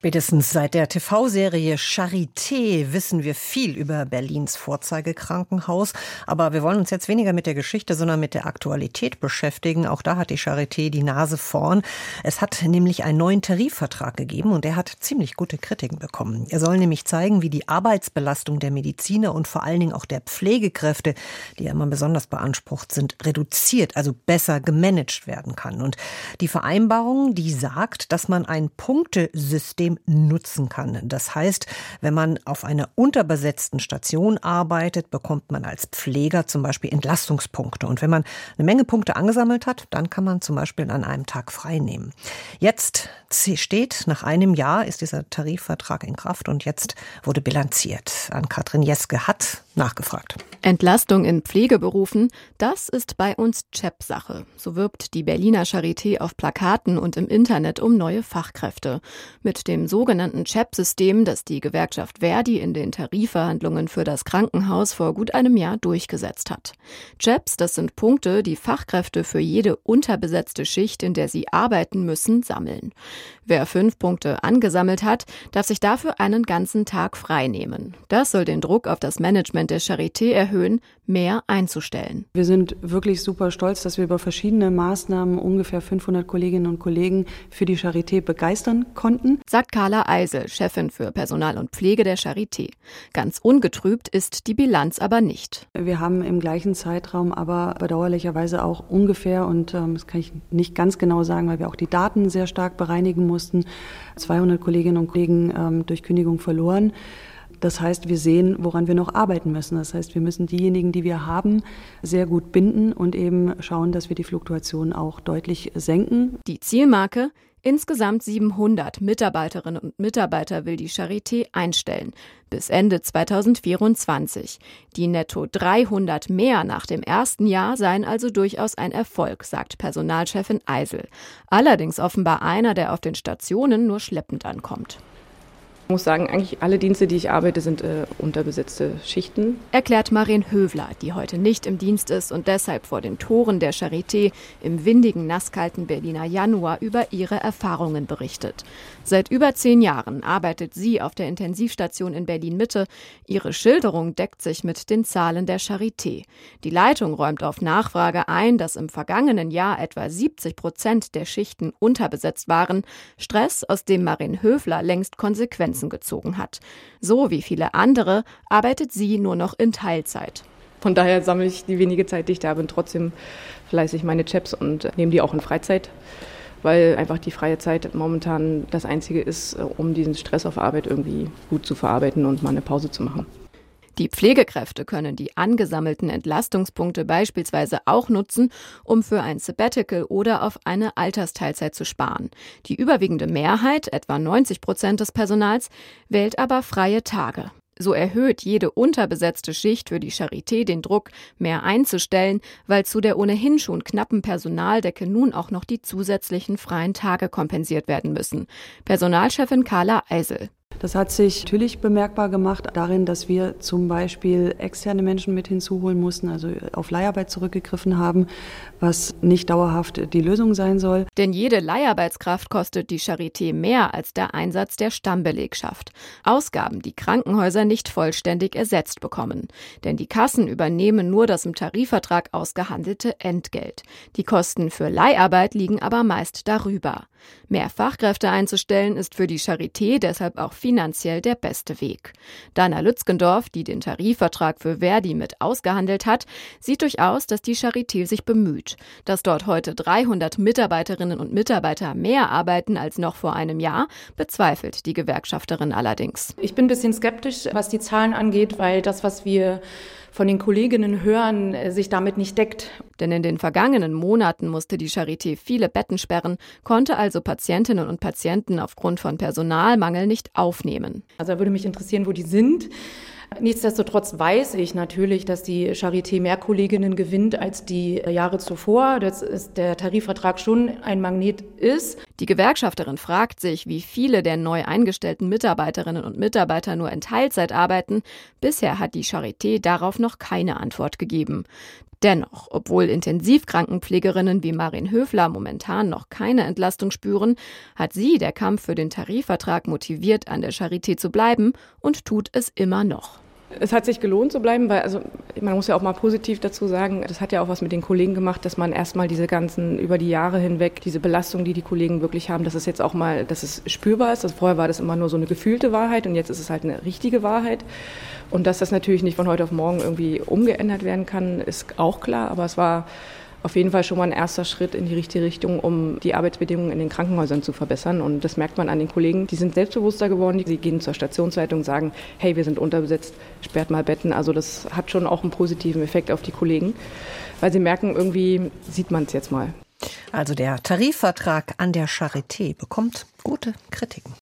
Spätestens seit der TV-Serie Charité wissen wir viel über Berlins Vorzeigekrankenhaus. Aber wir wollen uns jetzt weniger mit der Geschichte, sondern mit der Aktualität beschäftigen. Auch da hat die Charité die Nase vorn. Es hat nämlich einen neuen Tarifvertrag gegeben und der hat ziemlich gute Kritiken bekommen. Er soll nämlich zeigen, wie die Arbeitsbelastung der Mediziner und vor allen Dingen auch der Pflegekräfte, die ja immer besonders beansprucht sind, reduziert, also besser gemanagt werden kann. Und die Vereinbarung, die sagt, dass man ein Punktesystem System nutzen kann. Das heißt, wenn man auf einer unterbesetzten Station arbeitet, bekommt man als Pfleger zum Beispiel Entlastungspunkte. Und wenn man eine Menge Punkte angesammelt hat, dann kann man zum Beispiel an einem Tag frei nehmen. Jetzt steht, nach einem Jahr ist dieser Tarifvertrag in Kraft und jetzt wurde bilanziert. An Katrin Jeske hat nachgefragt. Entlastung in Pflegeberufen, das ist bei uns CHEP-Sache. So wirbt die Berliner Charité auf Plakaten und im Internet um neue Fachkräfte. Mit dem sogenannten CHEP-System, das die Gewerkschaft Verdi in den Tarifverhandlungen für das Krankenhaus vor gut einem Jahr durchgesetzt hat. CHEPs, das sind Punkte, die Fachkräfte für jede unterbesetzte Schicht, in der sie arbeiten müssen, sammeln. Wer fünf Punkte angesammelt hat, darf sich dafür einen ganzen Tag frei nehmen. Das soll den Druck auf das Management der Charité erhöhen, mehr einzustellen. Wir sind wirklich super stolz, dass wir über verschiedene Maßnahmen ungefähr 500 Kolleginnen und Kollegen für die Charité begeistern konnten. Sagt Carla Eisel, Chefin für Personal und Pflege der Charité. Ganz ungetrübt ist die Bilanz aber nicht. Wir haben im gleichen Zeitraum aber bedauerlicherweise auch ungefähr, und ähm, das kann ich nicht ganz genau sagen, weil wir auch die Daten sehr stark bereinigen mussten, 200 Kolleginnen und Kollegen ähm, durch Kündigung verloren. Das heißt, wir sehen, woran wir noch arbeiten müssen. Das heißt, wir müssen diejenigen, die wir haben, sehr gut binden und eben schauen, dass wir die Fluktuation auch deutlich senken. Die Zielmarke Insgesamt 700 Mitarbeiterinnen und Mitarbeiter will die Charité einstellen bis Ende 2024. Die netto 300 mehr nach dem ersten Jahr seien also durchaus ein Erfolg, sagt Personalchefin Eisel. Allerdings offenbar einer, der auf den Stationen nur schleppend ankommt. Ich muss sagen, eigentlich alle Dienste, die ich arbeite, sind äh, unterbesetzte Schichten. Erklärt Marin Hövler, die heute nicht im Dienst ist und deshalb vor den Toren der Charité im windigen, nasskalten Berliner Januar über ihre Erfahrungen berichtet. Seit über zehn Jahren arbeitet sie auf der Intensivstation in Berlin-Mitte. Ihre Schilderung deckt sich mit den Zahlen der Charité. Die Leitung räumt auf Nachfrage ein, dass im vergangenen Jahr etwa 70 Prozent der Schichten unterbesetzt waren. Stress, aus dem Marin Höfler längst Konsequenzen Konsequenzen gezogen hat. So wie viele andere arbeitet sie nur noch in Teilzeit. Von daher sammle ich die wenige Zeit, die ich da habe, trotzdem fleißig meine Chaps und nehme die auch in Freizeit, weil einfach die freie Zeit momentan das Einzige ist, um diesen Stress auf Arbeit irgendwie gut zu verarbeiten und mal eine Pause zu machen. Die Pflegekräfte können die angesammelten Entlastungspunkte beispielsweise auch nutzen, um für ein Sabbatical oder auf eine Altersteilzeit zu sparen. Die überwiegende Mehrheit, etwa 90 Prozent des Personals, wählt aber freie Tage. So erhöht jede unterbesetzte Schicht für die Charité den Druck, mehr einzustellen, weil zu der ohnehin schon knappen Personaldecke nun auch noch die zusätzlichen freien Tage kompensiert werden müssen. Personalchefin Carla Eisel. Das hat sich natürlich bemerkbar gemacht darin, dass wir zum Beispiel externe Menschen mit hinzuholen mussten, also auf Leiharbeit zurückgegriffen haben, was nicht dauerhaft die Lösung sein soll. Denn jede Leiharbeitskraft kostet die Charité mehr als der Einsatz der Stammbelegschaft. Ausgaben, die Krankenhäuser nicht vollständig ersetzt bekommen. Denn die Kassen übernehmen nur das im Tarifvertrag ausgehandelte Entgelt. Die Kosten für Leiharbeit liegen aber meist darüber. Mehr Fachkräfte einzustellen ist für die Charité deshalb auch finanziell der beste Weg. Dana Lützgendorf, die den Tarifvertrag für Verdi mit ausgehandelt hat, sieht durchaus, dass die Charité sich bemüht. Dass dort heute 300 Mitarbeiterinnen und Mitarbeiter mehr arbeiten als noch vor einem Jahr, bezweifelt die Gewerkschafterin allerdings. Ich bin ein bisschen skeptisch, was die Zahlen angeht, weil das, was wir von den Kolleginnen hören, äh, sich damit nicht deckt. Denn in den vergangenen Monaten musste die Charité viele Betten sperren, konnte also Patientinnen und Patienten aufgrund von Personalmangel nicht aufnehmen. Also würde mich interessieren, wo die sind. Nichtsdestotrotz weiß ich natürlich, dass die Charité mehr Kolleginnen gewinnt als die Jahre zuvor, dass der Tarifvertrag schon ein Magnet ist. Die Gewerkschafterin fragt sich, wie viele der neu eingestellten Mitarbeiterinnen und Mitarbeiter nur in Teilzeit arbeiten. Bisher hat die Charité darauf noch keine Antwort gegeben. Dennoch, obwohl Intensivkrankenpflegerinnen wie Marin Höfler momentan noch keine Entlastung spüren, hat sie der Kampf für den Tarifvertrag motiviert, an der Charité zu bleiben und tut es immer noch. Es hat sich gelohnt zu bleiben, weil also man muss ja auch mal positiv dazu sagen, das hat ja auch was mit den Kollegen gemacht, dass man erstmal diese ganzen über die Jahre hinweg diese Belastung, die die Kollegen wirklich haben, dass es jetzt auch mal, dass es spürbar ist. Also vorher war das immer nur so eine gefühlte Wahrheit und jetzt ist es halt eine richtige Wahrheit. Und dass das natürlich nicht von heute auf morgen irgendwie umgeändert werden kann, ist auch klar. Aber es war auf jeden Fall schon mal ein erster Schritt in die richtige Richtung, um die Arbeitsbedingungen in den Krankenhäusern zu verbessern. Und das merkt man an den Kollegen. Die sind selbstbewusster geworden. Sie gehen zur Stationsleitung und sagen, hey, wir sind unterbesetzt, sperrt mal Betten. Also das hat schon auch einen positiven Effekt auf die Kollegen, weil sie merken, irgendwie sieht man es jetzt mal. Also der Tarifvertrag an der Charité bekommt gute Kritiken.